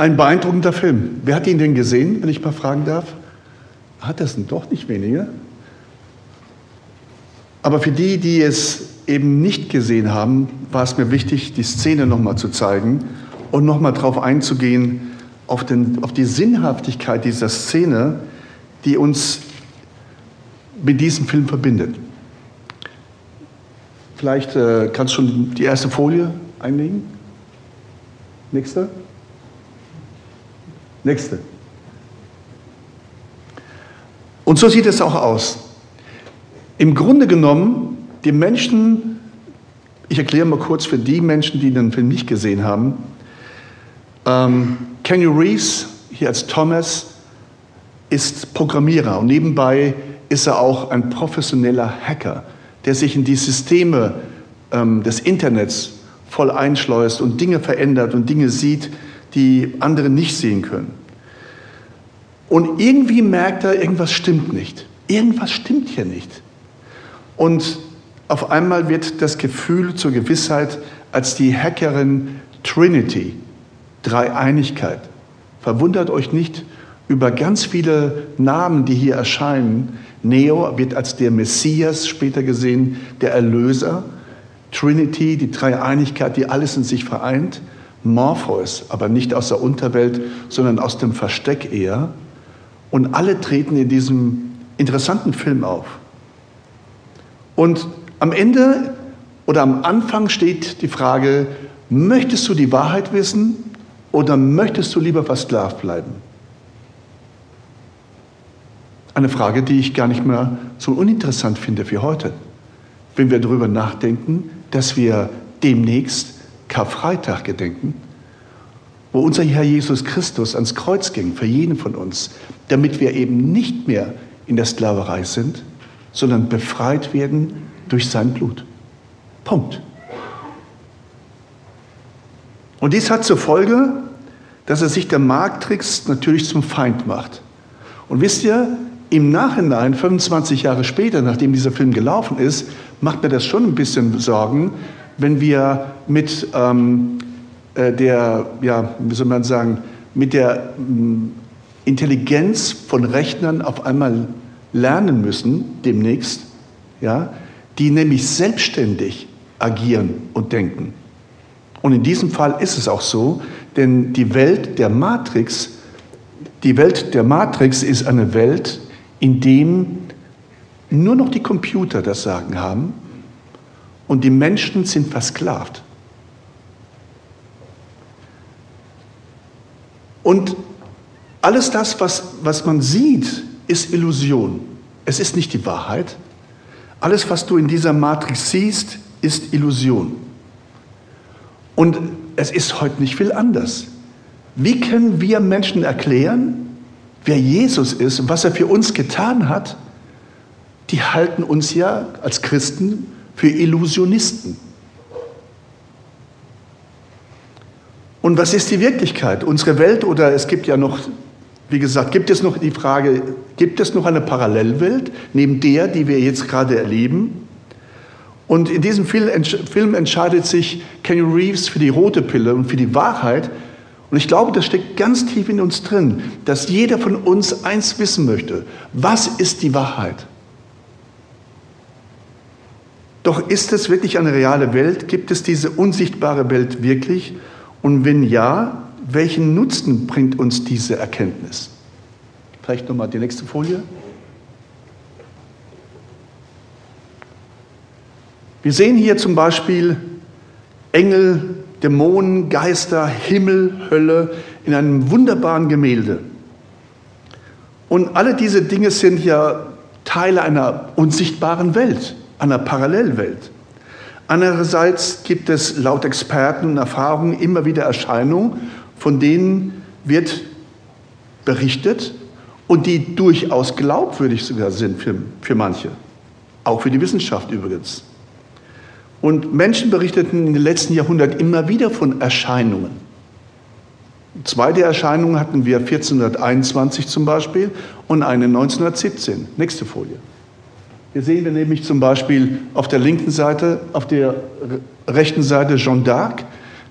Ein beeindruckender Film. Wer hat ihn denn gesehen, wenn ich mal fragen darf? Hat das denn doch nicht wenige? Aber für die, die es eben nicht gesehen haben, war es mir wichtig, die Szene nochmal zu zeigen und nochmal darauf einzugehen, auf, den, auf die Sinnhaftigkeit dieser Szene, die uns mit diesem Film verbindet. Vielleicht äh, kannst du schon die erste Folie einlegen. Nächste. Nächste. Und so sieht es auch aus. Im Grunde genommen, die Menschen, ich erkläre mal kurz für die Menschen, die den Film nicht gesehen haben, ähm, Kenny Reeves, hier als Thomas, ist Programmierer und nebenbei ist er auch ein professioneller Hacker, der sich in die Systeme ähm, des Internets voll einschleust und Dinge verändert und Dinge sieht, die andere nicht sehen können. Und irgendwie merkt er, irgendwas stimmt nicht. Irgendwas stimmt hier nicht. Und auf einmal wird das Gefühl zur Gewissheit, als die Hackerin Trinity, Dreieinigkeit. Verwundert euch nicht über ganz viele Namen, die hier erscheinen. Neo wird als der Messias später gesehen, der Erlöser. Trinity, die Dreieinigkeit, die alles in sich vereint. Morpheus, aber nicht aus der Unterwelt, sondern aus dem Versteck eher. Und alle treten in diesem interessanten Film auf. Und am Ende oder am Anfang steht die Frage, möchtest du die Wahrheit wissen oder möchtest du lieber versklavt bleiben? Eine Frage, die ich gar nicht mehr so uninteressant finde für heute, wenn wir darüber nachdenken, dass wir demnächst Karfreitag gedenken, wo unser Herr Jesus Christus ans Kreuz ging für jeden von uns, damit wir eben nicht mehr in der Sklaverei sind, sondern befreit werden durch sein Blut. Punkt. Und dies hat zur Folge, dass er sich der Marktrix natürlich zum Feind macht. Und wisst ihr, im Nachhinein, 25 Jahre später, nachdem dieser Film gelaufen ist, macht mir das schon ein bisschen Sorgen, wenn wir mit ähm, äh, der, ja, wie soll man sagen, mit der ähm, Intelligenz von Rechnern auf einmal lernen müssen, demnächst, ja, die nämlich selbstständig agieren und denken. Und in diesem Fall ist es auch so, denn die Welt der Matrix, die Welt der Matrix ist eine Welt, in dem nur noch die Computer das Sagen haben und die Menschen sind versklavt. Und alles das, was, was man sieht, ist Illusion. Es ist nicht die Wahrheit. Alles, was du in dieser Matrix siehst, ist Illusion. Und es ist heute nicht viel anders. Wie können wir Menschen erklären, wer Jesus ist und was er für uns getan hat? Die halten uns ja als Christen für Illusionisten. Und was ist die Wirklichkeit? Unsere Welt oder es gibt ja noch, wie gesagt, gibt es noch die Frage, gibt es noch eine Parallelwelt neben der, die wir jetzt gerade erleben? Und in diesem Film entscheidet sich Kenny Reeves für die rote Pille und für die Wahrheit. Und ich glaube, das steckt ganz tief in uns drin, dass jeder von uns eins wissen möchte. Was ist die Wahrheit? Doch ist es wirklich eine reale Welt? Gibt es diese unsichtbare Welt wirklich? Und wenn ja, welchen Nutzen bringt uns diese Erkenntnis? Vielleicht nochmal die nächste Folie. Wir sehen hier zum Beispiel Engel, Dämonen, Geister, Himmel, Hölle in einem wunderbaren Gemälde. Und alle diese Dinge sind ja Teile einer unsichtbaren Welt einer Parallelwelt. Andererseits gibt es laut Experten und Erfahrungen immer wieder Erscheinungen, von denen wird berichtet und die durchaus glaubwürdig sogar sind für, für manche, auch für die Wissenschaft übrigens. Und Menschen berichteten in den letzten Jahrhunderten immer wieder von Erscheinungen. Zwei Erscheinungen hatten wir 1421 zum Beispiel und eine 1917. Nächste Folie. Hier sehen wir nämlich zum Beispiel auf der linken Seite, auf der rechten Seite Jeanne d'Arc,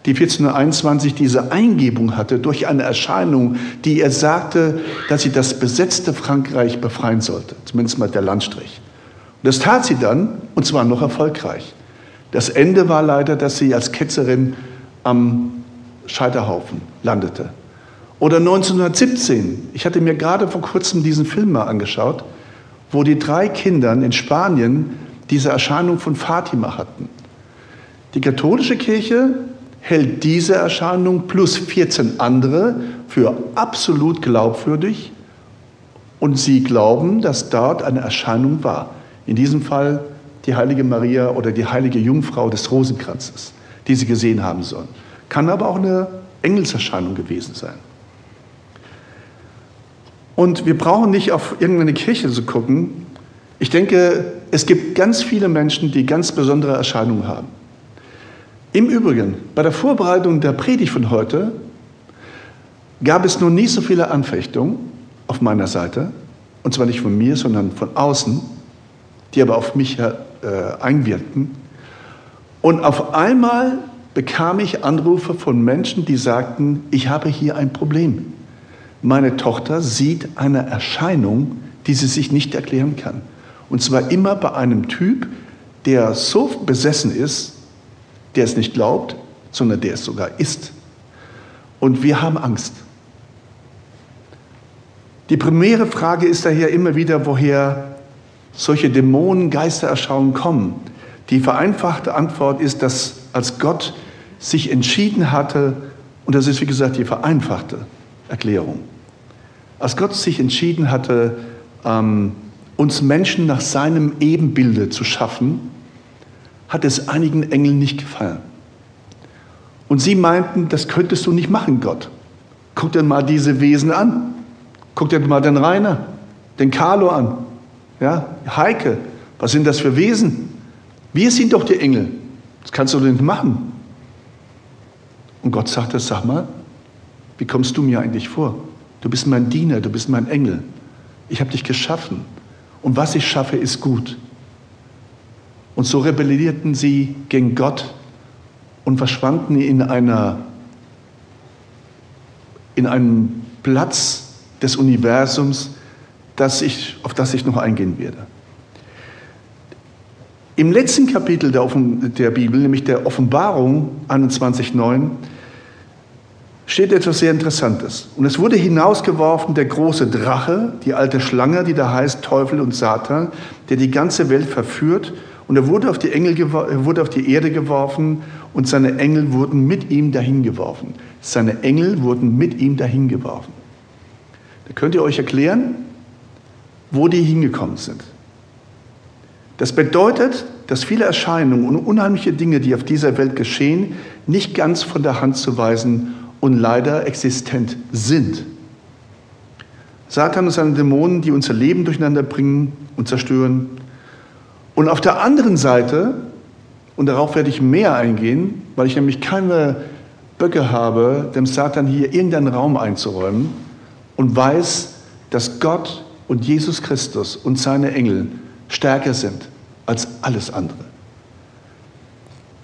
die 1421 diese Eingebung hatte durch eine Erscheinung, die ihr sagte, dass sie das besetzte Frankreich befreien sollte, zumindest mal der Landstrich. Und das tat sie dann, und zwar noch erfolgreich. Das Ende war leider, dass sie als Ketzerin am Scheiterhaufen landete. Oder 1917, ich hatte mir gerade vor kurzem diesen Film mal angeschaut, wo die drei Kinder in Spanien diese Erscheinung von Fatima hatten. Die katholische Kirche hält diese Erscheinung plus 14 andere für absolut glaubwürdig und sie glauben, dass dort eine Erscheinung war. In diesem Fall die heilige Maria oder die heilige Jungfrau des Rosenkranzes, die sie gesehen haben sollen. Kann aber auch eine Engelserscheinung gewesen sein. Und wir brauchen nicht auf irgendeine Kirche zu gucken. Ich denke, es gibt ganz viele Menschen, die ganz besondere Erscheinungen haben. Im Übrigen, bei der Vorbereitung der Predigt von heute gab es noch nie so viele Anfechtungen auf meiner Seite, und zwar nicht von mir, sondern von außen, die aber auf mich äh, einwirkten. Und auf einmal bekam ich Anrufe von Menschen, die sagten, ich habe hier ein Problem. Meine Tochter sieht eine Erscheinung, die sie sich nicht erklären kann. Und zwar immer bei einem Typ, der so besessen ist, der es nicht glaubt, sondern der es sogar ist. Und wir haben Angst. Die primäre Frage ist daher immer wieder, woher solche Dämonen, Geistererschauungen kommen. Die vereinfachte Antwort ist, dass als Gott sich entschieden hatte, und das ist wie gesagt die vereinfachte Erklärung, als Gott sich entschieden hatte, ähm, uns Menschen nach seinem Ebenbilde zu schaffen, hat es einigen Engeln nicht gefallen. Und sie meinten, das könntest du nicht machen, Gott. Guck dir mal diese Wesen an. Guck dir mal den Rainer, den Carlo an. Ja, Heike, was sind das für Wesen? Wir sind doch die Engel. Das kannst du nicht machen. Und Gott sagte, sag mal, wie kommst du mir eigentlich vor? Du bist mein Diener, du bist mein Engel. Ich habe dich geschaffen. Und was ich schaffe, ist gut. Und so rebellierten sie gegen Gott und verschwanden in, einer, in einem Platz des Universums, das ich, auf das ich noch eingehen werde. Im letzten Kapitel der, der Bibel, nämlich der Offenbarung 21.9, steht etwas sehr Interessantes. Und es wurde hinausgeworfen der große Drache, die alte Schlange, die da heißt Teufel und Satan, der die ganze Welt verführt und er wurde auf die, Engel, wurde auf die Erde geworfen und seine Engel wurden mit ihm dahin geworfen. Seine Engel wurden mit ihm dahin geworfen. Da könnt ihr euch erklären, wo die hingekommen sind. Das bedeutet, dass viele Erscheinungen und unheimliche Dinge, die auf dieser Welt geschehen, nicht ganz von der Hand zu weisen und leider existent sind. Satan und seine Dämonen, die unser Leben durcheinander bringen und zerstören, und auf der anderen Seite, und darauf werde ich mehr eingehen, weil ich nämlich keine Böcke habe, dem Satan hier irgendeinen Raum einzuräumen und weiß, dass Gott und Jesus Christus und seine Engel stärker sind als alles andere.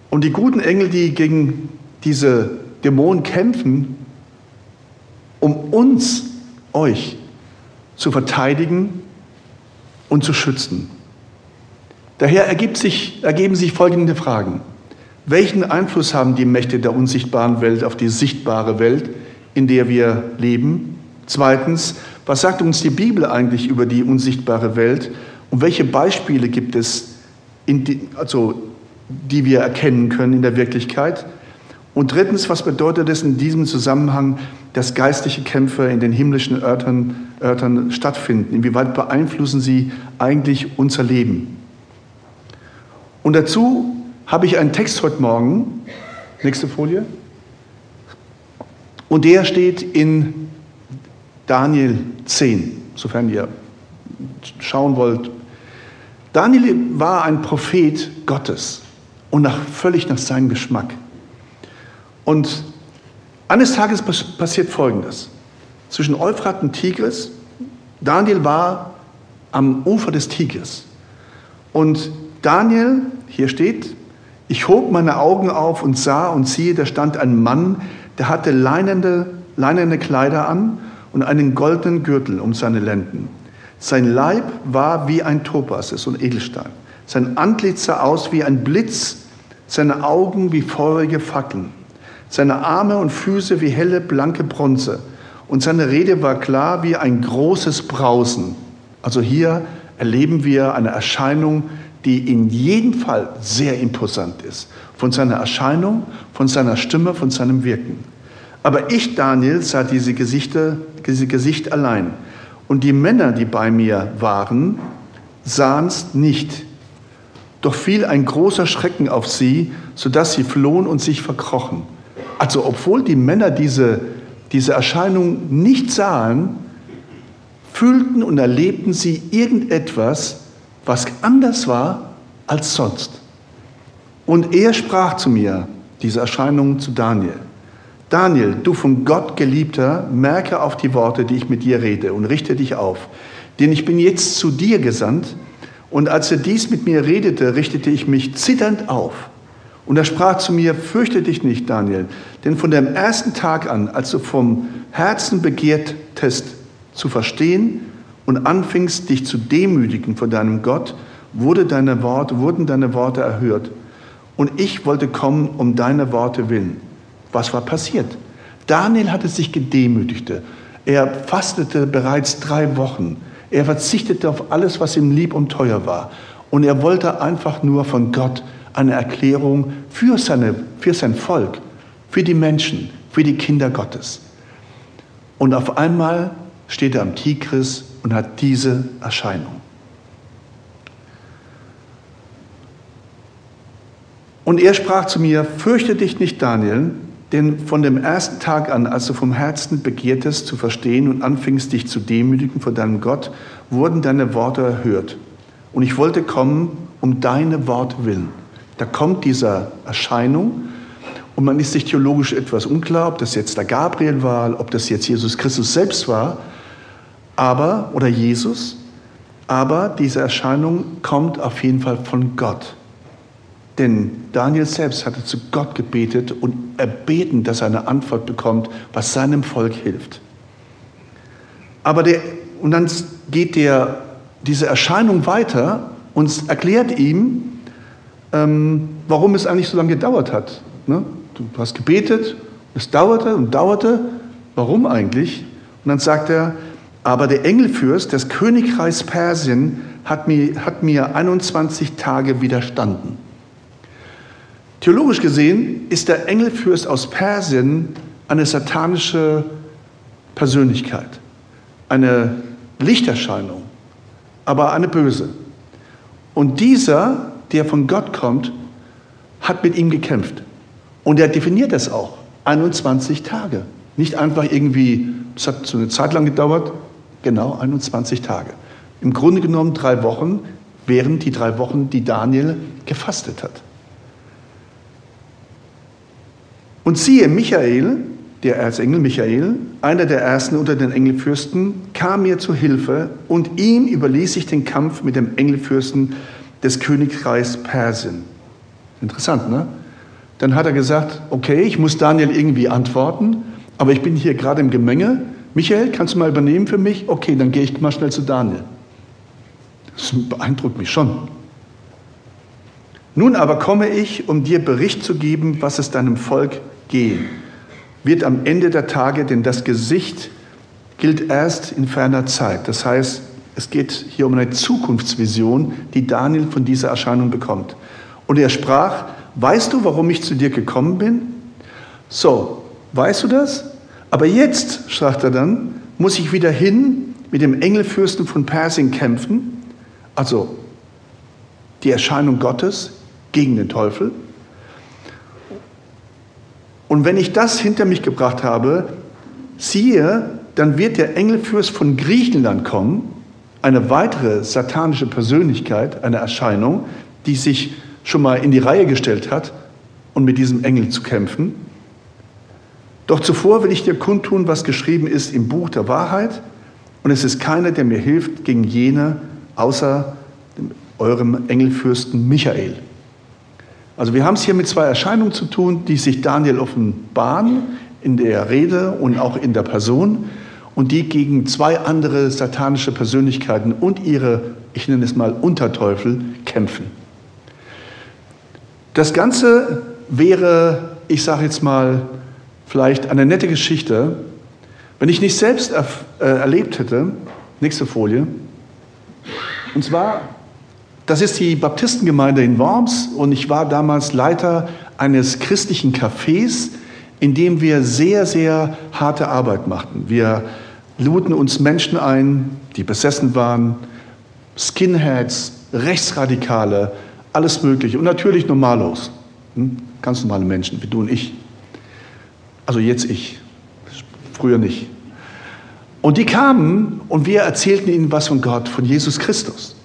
Und die guten Engel, die gegen diese Dämonen kämpfen, um uns, euch, zu verteidigen und zu schützen. Daher sich, ergeben sich folgende Fragen. Welchen Einfluss haben die Mächte der unsichtbaren Welt auf die sichtbare Welt, in der wir leben? Zweitens, was sagt uns die Bibel eigentlich über die unsichtbare Welt und welche Beispiele gibt es, die, also, die wir erkennen können in der Wirklichkeit? Und drittens, was bedeutet es in diesem Zusammenhang, dass geistliche Kämpfe in den himmlischen Örtern, Örtern stattfinden? Inwieweit beeinflussen sie eigentlich unser Leben? Und dazu habe ich einen Text heute Morgen, nächste Folie, und der steht in Daniel 10, sofern ihr schauen wollt. Daniel war ein Prophet Gottes und nach, völlig nach seinem Geschmack. Und eines Tages passiert Folgendes. Zwischen Euphrat und Tigris, Daniel war am Ufer des Tigris. Und Daniel, hier steht, Ich hob meine Augen auf und sah und siehe, da stand ein Mann, der hatte leinende, leinende Kleider an und einen goldenen Gürtel um seine Lenden. Sein Leib war wie ein Topas, ist ein Edelstein. Sein Antlitz sah aus wie ein Blitz, seine Augen wie feurige Fackeln, seine Arme und Füße wie helle, blanke Bronze. Und seine Rede war klar wie ein großes Brausen. Also hier erleben wir eine Erscheinung, die in jedem Fall sehr imposant ist. Von seiner Erscheinung, von seiner Stimme, von seinem Wirken. Aber ich, Daniel, sah diese Gesichter, diese Gesicht allein. Und die Männer, die bei mir waren, sahen es nicht. Doch fiel ein großer Schrecken auf sie, sodass sie flohen und sich verkrochen. Also obwohl die Männer diese, diese Erscheinung nicht sahen, fühlten und erlebten sie irgendetwas, was anders war als sonst. Und er sprach zu mir, diese Erscheinung zu Daniel. Daniel, du von Gott geliebter, merke auf die Worte, die ich mit dir rede und richte dich auf. Denn ich bin jetzt zu dir gesandt. Und als er dies mit mir redete, richtete ich mich zitternd auf. Und er sprach zu mir, fürchte dich nicht, Daniel, denn von dem ersten Tag an, als du vom Herzen begehrtest, zu verstehen und anfingst, dich zu demütigen vor deinem Gott, wurde deine Worte, wurden deine Worte erhört. Und ich wollte kommen um deine Worte willen. Was war passiert? Daniel hatte sich gedemütigt. Er fastete bereits drei Wochen. Er verzichtete auf alles, was ihm lieb und teuer war. Und er wollte einfach nur von Gott eine Erklärung für, seine, für sein Volk, für die Menschen, für die Kinder Gottes. Und auf einmal steht er am Tigris und hat diese Erscheinung. Und er sprach zu mir, fürchte dich nicht, Daniel, denn von dem ersten Tag an, als du vom Herzen begehrtest zu verstehen und anfingst dich zu demütigen vor deinem Gott, wurden deine Worte erhört. Und ich wollte kommen um deine Worte willen. Da kommt diese Erscheinung und man ist sich theologisch etwas unklar, ob das jetzt der Gabriel war, ob das jetzt Jesus Christus selbst war, aber, oder Jesus, aber diese Erscheinung kommt auf jeden Fall von Gott. Denn Daniel selbst hatte zu Gott gebetet und erbeten, dass er eine Antwort bekommt, was seinem Volk hilft. Aber der, und dann geht der, diese Erscheinung weiter und erklärt ihm, ähm, warum es eigentlich so lange gedauert hat. Ne? Du hast gebetet, es dauerte und dauerte. Warum eigentlich? Und dann sagt er, aber der Engelfürst des Königreichs Persien hat mir, hat mir 21 Tage widerstanden. Theologisch gesehen ist der Engelfürst aus Persien eine satanische Persönlichkeit, eine Lichterscheinung, aber eine böse. Und dieser, der von Gott kommt, hat mit ihm gekämpft. Und er definiert das auch. 21 Tage. Nicht einfach irgendwie, es hat so eine Zeit lang gedauert, genau 21 Tage. Im Grunde genommen drei Wochen, während die drei Wochen, die Daniel gefastet hat. Und siehe, Michael, der Erzengel Michael, einer der ersten unter den Engelfürsten, kam mir zu Hilfe und ihm überließ ich den Kampf mit dem Engelfürsten des Königreichs Persien. Interessant, ne? Dann hat er gesagt, okay, ich muss Daniel irgendwie antworten, aber ich bin hier gerade im Gemenge. Michael, kannst du mal übernehmen für mich? Okay, dann gehe ich mal schnell zu Daniel. Das beeindruckt mich schon. Nun aber komme ich, um dir Bericht zu geben, was es deinem Volk gehen, wird am Ende der Tage, denn das Gesicht gilt erst in ferner Zeit. Das heißt, es geht hier um eine Zukunftsvision, die Daniel von dieser Erscheinung bekommt. Und er sprach, weißt du, warum ich zu dir gekommen bin? So, weißt du das? Aber jetzt, sagt er dann, muss ich wieder hin mit dem Engelfürsten von Persien kämpfen, also die Erscheinung Gottes gegen den Teufel. Und wenn ich das hinter mich gebracht habe, siehe, dann wird der Engelfürst von Griechenland kommen, eine weitere satanische Persönlichkeit, eine Erscheinung, die sich schon mal in die Reihe gestellt hat, um mit diesem Engel zu kämpfen. Doch zuvor will ich dir kundtun, was geschrieben ist im Buch der Wahrheit, und es ist keiner, der mir hilft gegen jene, außer eurem Engelfürsten Michael. Also wir haben es hier mit zwei Erscheinungen zu tun, die sich Daniel offenbaren in der Rede und auch in der Person und die gegen zwei andere satanische Persönlichkeiten und ihre, ich nenne es mal, Unterteufel kämpfen. Das Ganze wäre, ich sage jetzt mal, vielleicht eine nette Geschichte, wenn ich nicht selbst er, äh, erlebt hätte. Nächste Folie. Und zwar, das ist die Baptistengemeinde in Worms und ich war damals Leiter eines christlichen Cafés, in dem wir sehr, sehr harte Arbeit machten. Wir luden uns Menschen ein, die besessen waren, Skinheads, Rechtsradikale, alles Mögliche und natürlich Normalos, hm? ganz normale Menschen wie du und ich. Also jetzt ich, früher nicht. Und die kamen und wir erzählten ihnen was von Gott, von Jesus Christus.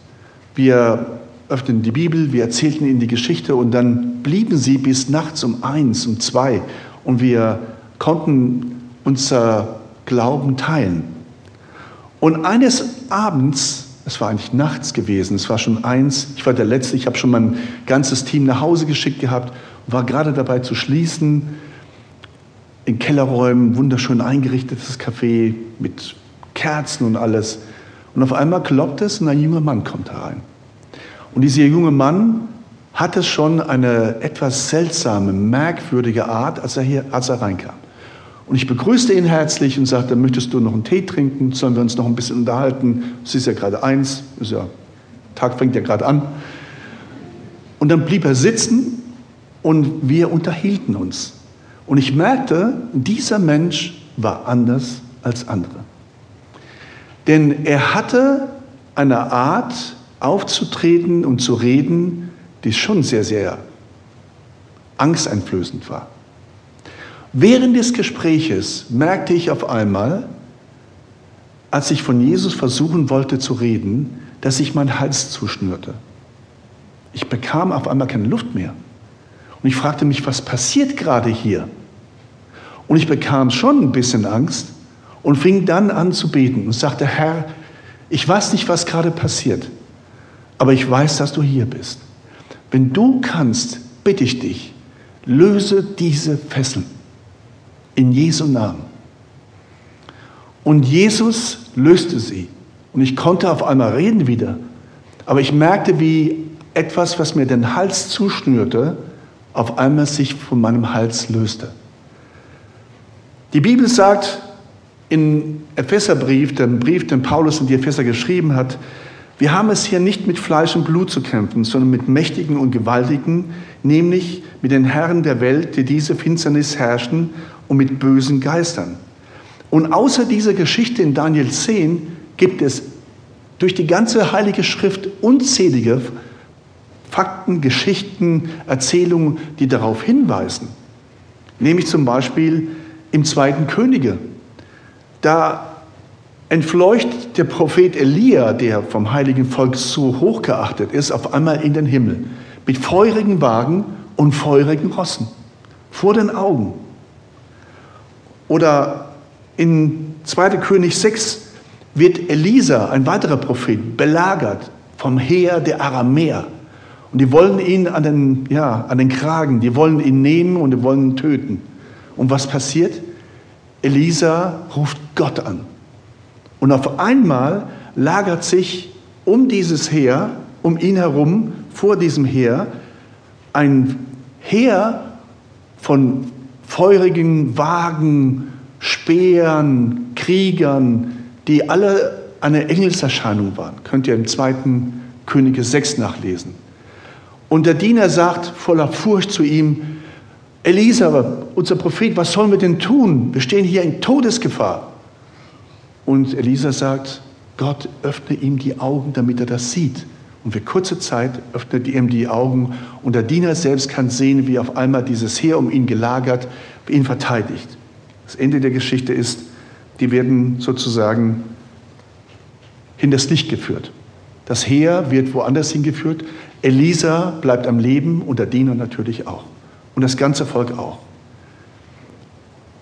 Wir öffneten die Bibel, wir erzählten ihnen die Geschichte und dann blieben sie bis nachts um eins, um zwei und wir konnten unser Glauben teilen. Und eines Abends, es war eigentlich nachts gewesen, es war schon eins, ich war der Letzte, ich habe schon mein ganzes Team nach Hause geschickt gehabt, war gerade dabei zu schließen, in Kellerräumen, wunderschön eingerichtetes Café mit Kerzen und alles. Und auf einmal kloppt es und ein junger Mann kommt herein. Und dieser junge Mann hatte schon eine etwas seltsame, merkwürdige Art, als er hier, als er reinkam. Und ich begrüßte ihn herzlich und sagte, möchtest du noch einen Tee trinken? Sollen wir uns noch ein bisschen unterhalten? Es ist ja gerade eins, ist ja, Tag fängt ja gerade an. Und dann blieb er sitzen und wir unterhielten uns. Und ich merkte, dieser Mensch war anders als andere. Denn er hatte eine Art aufzutreten und zu reden, die schon sehr, sehr angsteinflößend war. Während des Gespräches merkte ich auf einmal, als ich von Jesus versuchen wollte zu reden, dass sich mein Hals zuschnürte. Ich bekam auf einmal keine Luft mehr. Und ich fragte mich, was passiert gerade hier? Und ich bekam schon ein bisschen Angst und fing dann an zu beten und sagte, Herr, ich weiß nicht, was gerade passiert, aber ich weiß, dass du hier bist. Wenn du kannst, bitte ich dich, löse diese Fesseln in Jesu Namen. Und Jesus löste sie. Und ich konnte auf einmal reden wieder. Aber ich merkte, wie etwas, was mir den Hals zuschnürte, auf einmal sich von meinem Hals löste. Die Bibel sagt im Epheserbrief, dem Brief, den Paulus in die Epheser geschrieben hat, wir haben es hier nicht mit Fleisch und Blut zu kämpfen, sondern mit Mächtigen und Gewaltigen, nämlich mit den Herren der Welt, die diese Finsternis herrschen und mit bösen Geistern. Und außer dieser Geschichte in Daniel 10 gibt es durch die ganze Heilige Schrift unzählige Fakten, Geschichten, Erzählungen, die darauf hinweisen. Nämlich zum Beispiel im zweiten Könige. Da entfleucht der Prophet Elia, der vom heiligen Volk so hoch geachtet ist, auf einmal in den Himmel mit feurigen Wagen und feurigen Rossen vor den Augen. Oder in 2. König 6 wird Elisa, ein weiterer Prophet, belagert vom Heer der Aramäer. Und die wollen ihn an den, ja, an den Kragen, die wollen ihn nehmen und die wollen ihn töten. Und was passiert? Elisa ruft Gott an. Und auf einmal lagert sich um dieses Heer, um ihn herum, vor diesem Heer, ein Heer von feurigen Wagen, Speeren, Kriegern, die alle eine Engelserscheinung waren. Könnt ihr im zweiten Könige 6 nachlesen. Und der Diener sagt voller Furcht zu ihm, Elisa, unser Prophet, was sollen wir denn tun? Wir stehen hier in Todesgefahr. Und Elisa sagt, Gott öffne ihm die Augen, damit er das sieht. Und für kurze Zeit öffnet ihm die Augen und der Diener selbst kann sehen, wie auf einmal dieses Heer um ihn gelagert, ihn verteidigt. Das Ende der Geschichte ist, die werden sozusagen hinters Licht geführt. Das Heer wird woanders hingeführt. Elisa bleibt am Leben und der Diener natürlich auch. Und das ganze Volk auch.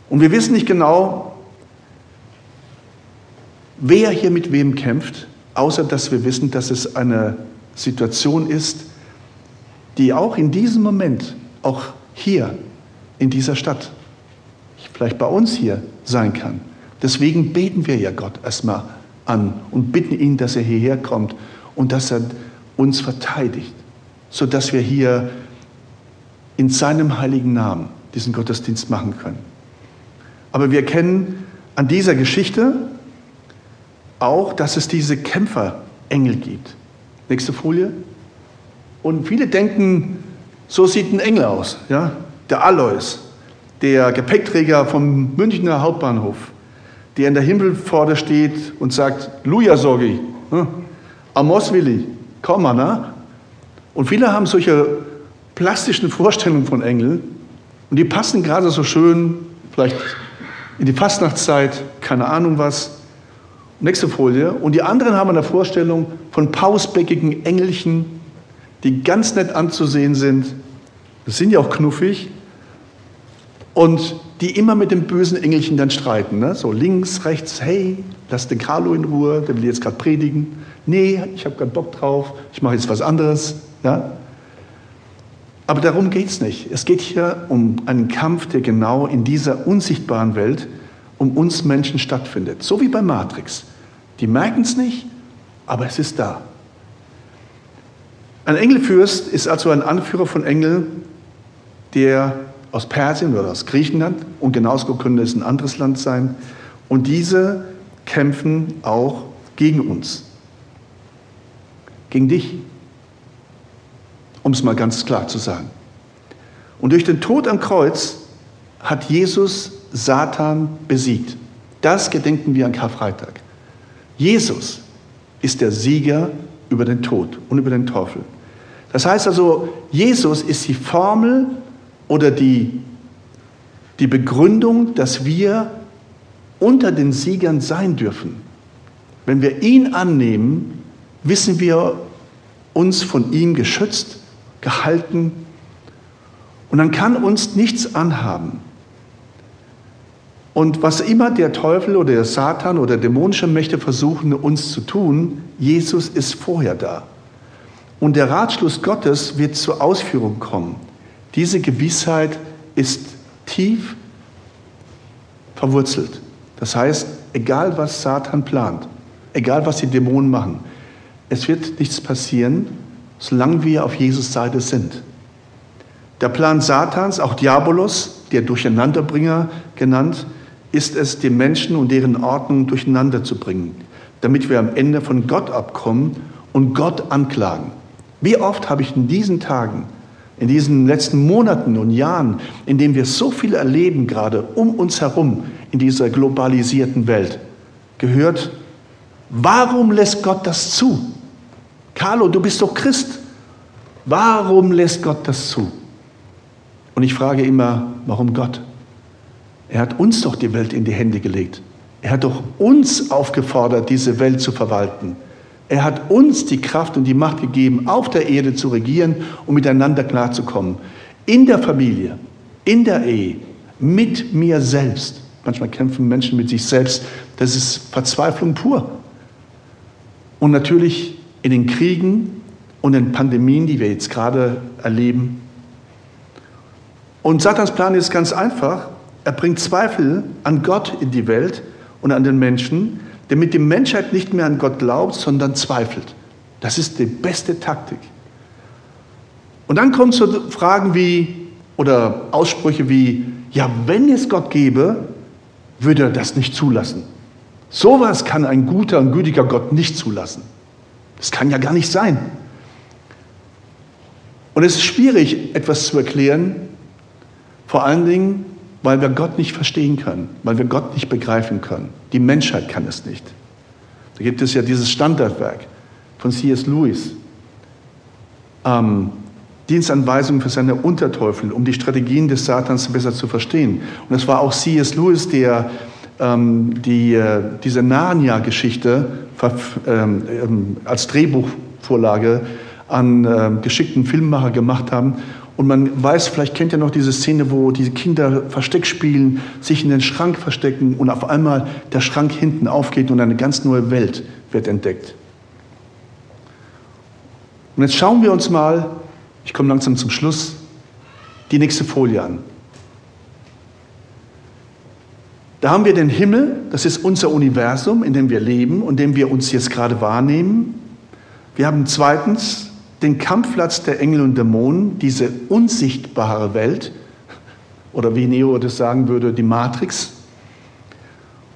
Und wir wissen nicht genau, wer hier mit wem kämpft, außer dass wir wissen, dass es eine Situation ist, die auch in diesem Moment, auch hier in dieser Stadt, vielleicht bei uns hier sein kann. Deswegen beten wir ja Gott erstmal an und bitten ihn, dass er hierher kommt und dass er uns verteidigt, sodass wir hier in seinem heiligen Namen diesen Gottesdienst machen können. Aber wir kennen an dieser Geschichte auch, dass es diese Kämpferengel gibt. Nächste Folie. Und viele denken, so sieht ein Engel aus. Ja? Der Alois, der Gepäckträger vom Münchner Hauptbahnhof, der in der Himmelpforte steht und sagt, Luja Sorgi, ne? Amos Willi, komm mal, ne? Und viele haben solche plastischen Vorstellungen von Engeln und die passen gerade so schön, vielleicht in die Fastnachtszeit, keine Ahnung was. Nächste Folie. Und die anderen haben eine Vorstellung von pausbäckigen Engelchen, die ganz nett anzusehen sind. Das sind ja auch knuffig. Und die immer mit dem bösen Engelchen dann streiten. Ne? So links, rechts, hey, lass den Carlo in Ruhe, der will jetzt gerade predigen. Nee, ich habe keinen Bock drauf, ich mache jetzt was anderes. Ja? Aber darum geht es nicht. Es geht hier um einen Kampf, der genau in dieser unsichtbaren Welt um uns Menschen stattfindet. So wie bei Matrix. Die merken es nicht, aber es ist da. Ein Engelfürst ist also ein Anführer von Engeln, der aus Persien oder aus Griechenland, und genauso könnte es ein anderes Land sein, und diese kämpfen auch gegen uns, gegen dich, um es mal ganz klar zu sagen. Und durch den Tod am Kreuz hat Jesus Satan besiegt. Das gedenken wir an Karfreitag. Jesus ist der Sieger über den Tod und über den Teufel. Das heißt also, Jesus ist die Formel oder die, die Begründung, dass wir unter den Siegern sein dürfen. Wenn wir ihn annehmen, wissen wir uns von ihm geschützt, gehalten und dann kann uns nichts anhaben. Und was immer der Teufel oder der Satan oder dämonische Mächte versuchen, uns zu tun, Jesus ist vorher da. Und der Ratschluss Gottes wird zur Ausführung kommen. Diese Gewissheit ist tief verwurzelt. Das heißt, egal was Satan plant, egal was die Dämonen machen, es wird nichts passieren, solange wir auf Jesus Seite sind. Der Plan Satans, auch Diabolos, der Durcheinanderbringer genannt, ist es, die Menschen und deren Ordnung durcheinander zu bringen, damit wir am Ende von Gott abkommen und Gott anklagen. Wie oft habe ich in diesen Tagen, in diesen letzten Monaten und Jahren, in denen wir so viel erleben, gerade um uns herum in dieser globalisierten Welt, gehört, warum lässt Gott das zu? Carlo, du bist doch Christ. Warum lässt Gott das zu? Und ich frage immer, warum Gott? Er hat uns doch die Welt in die Hände gelegt. Er hat doch uns aufgefordert, diese Welt zu verwalten. Er hat uns die Kraft und die Macht gegeben, auf der Erde zu regieren und miteinander klarzukommen. In der Familie, in der Ehe, mit mir selbst. Manchmal kämpfen Menschen mit sich selbst. Das ist Verzweiflung pur. Und natürlich in den Kriegen und den Pandemien, die wir jetzt gerade erleben, und Satans Plan ist ganz einfach. Er bringt Zweifel an Gott in die Welt und an den Menschen, damit die Menschheit nicht mehr an Gott glaubt, sondern zweifelt. Das ist die beste Taktik. Und dann kommen so Fragen wie, oder Aussprüche wie, ja, wenn es Gott gäbe, würde er das nicht zulassen. Sowas kann ein guter und gütiger Gott nicht zulassen. Das kann ja gar nicht sein. Und es ist schwierig, etwas zu erklären, vor allen Dingen, weil wir Gott nicht verstehen können, weil wir Gott nicht begreifen können. Die Menschheit kann es nicht. Da gibt es ja dieses Standardwerk von C.S. Lewis, ähm, Dienstanweisungen für seine Unterteufel, um die Strategien des Satans besser zu verstehen. Und es war auch C.S. Lewis, der ähm, die, äh, diese Narnia-Geschichte ähm, ähm, als Drehbuchvorlage an äh, geschickten Filmemacher gemacht haben und man weiß, vielleicht kennt ihr noch diese Szene, wo diese Kinder Versteck spielen, sich in den Schrank verstecken und auf einmal der Schrank hinten aufgeht und eine ganz neue Welt wird entdeckt. Und jetzt schauen wir uns mal, Ich komme langsam zum Schluss. Die nächste Folie an. Da haben wir den Himmel, das ist unser Universum, in dem wir leben und dem wir uns jetzt gerade wahrnehmen. Wir haben zweitens den Kampfplatz der Engel und Dämonen, diese unsichtbare Welt, oder wie Neo das sagen würde, die Matrix.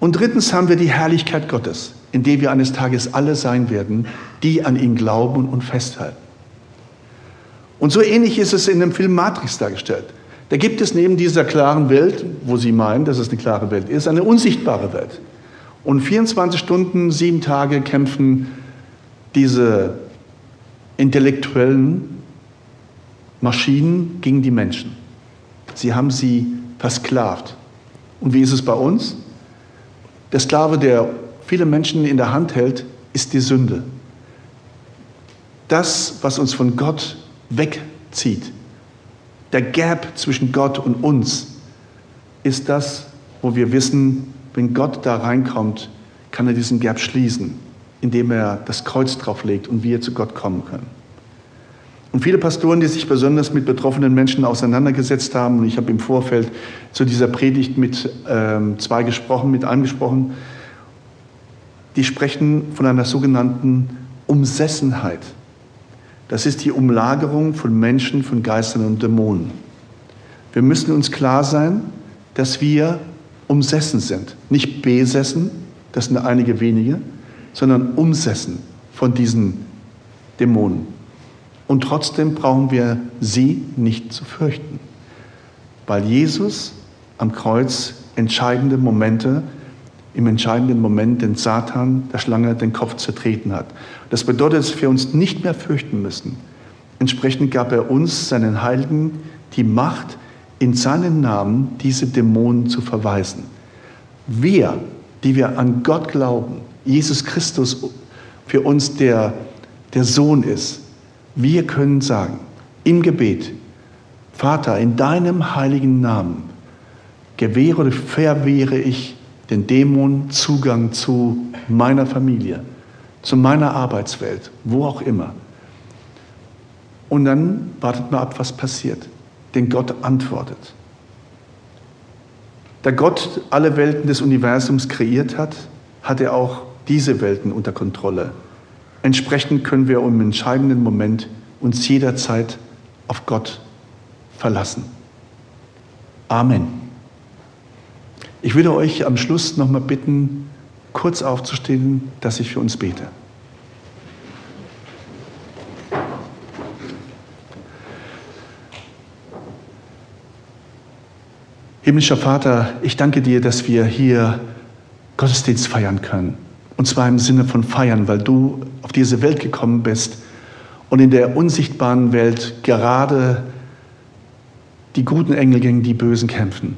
Und drittens haben wir die Herrlichkeit Gottes, in der wir eines Tages alle sein werden, die an ihn glauben und festhalten. Und so ähnlich ist es in dem Film Matrix dargestellt. Da gibt es neben dieser klaren Welt, wo Sie meinen, dass es eine klare Welt ist, eine unsichtbare Welt. Und 24 Stunden, sieben Tage kämpfen diese intellektuellen Maschinen gegen die Menschen. Sie haben sie versklavt. Und wie ist es bei uns? Der Sklave, der viele Menschen in der Hand hält, ist die Sünde. Das, was uns von Gott wegzieht, der Gap zwischen Gott und uns, ist das, wo wir wissen, wenn Gott da reinkommt, kann er diesen Gap schließen, indem er das Kreuz drauflegt und wir zu Gott kommen können. Und viele Pastoren, die sich besonders mit betroffenen Menschen auseinandergesetzt haben, und ich habe im Vorfeld zu dieser Predigt mit ähm, zwei gesprochen, mit einem gesprochen, die sprechen von einer sogenannten Umsessenheit. Das ist die Umlagerung von Menschen, von Geistern und Dämonen. Wir müssen uns klar sein, dass wir umsessen sind. Nicht besessen, das sind einige wenige, sondern umsessen von diesen Dämonen. Und trotzdem brauchen wir sie nicht zu fürchten, weil Jesus am Kreuz entscheidende Momente, im entscheidenden Moment den Satan, der Schlange, den Kopf zertreten hat. Das bedeutet, dass wir uns nicht mehr fürchten müssen. Entsprechend gab er uns, seinen Heiligen, die Macht, in seinen Namen diese Dämonen zu verweisen. Wir, die wir an Gott glauben, Jesus Christus für uns der, der Sohn ist, wir können sagen im Gebet, Vater, in deinem heiligen Namen gewähre oder verwehre ich den Dämonen Zugang zu meiner Familie, zu meiner Arbeitswelt, wo auch immer. Und dann wartet mal ab, was passiert. Denn Gott antwortet. Da Gott alle Welten des Universums kreiert hat, hat er auch diese Welten unter Kontrolle. Entsprechend können wir im entscheidenden Moment uns jederzeit auf Gott verlassen. Amen. Ich würde euch am Schluss nochmal bitten, kurz aufzustehen, dass ich für uns bete. Himmlischer Vater, ich danke dir, dass wir hier Gottesdienst feiern können. Und zwar im Sinne von feiern, weil du auf diese Welt gekommen bist und in der unsichtbaren Welt gerade die guten Engel gegen die Bösen kämpfen.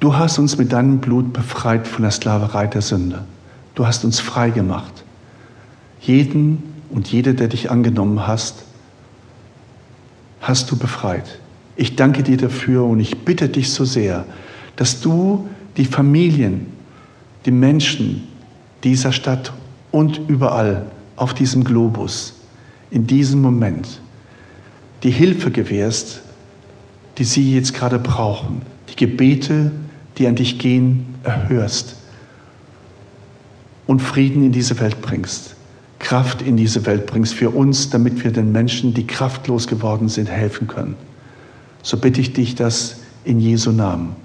Du hast uns mit deinem Blut befreit von der Sklaverei der Sünde. Du hast uns frei gemacht. Jeden und jede, der dich angenommen hast, hast du befreit. Ich danke dir dafür und ich bitte dich so sehr, dass du die Familien, die Menschen, dieser Stadt und überall auf diesem Globus in diesem Moment die Hilfe gewährst, die sie jetzt gerade brauchen, die Gebete, die an dich gehen, erhörst und Frieden in diese Welt bringst, Kraft in diese Welt bringst für uns, damit wir den Menschen, die kraftlos geworden sind, helfen können. So bitte ich dich das in Jesu Namen.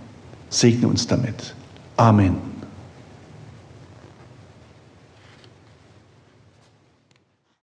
Segne uns damit. Amen.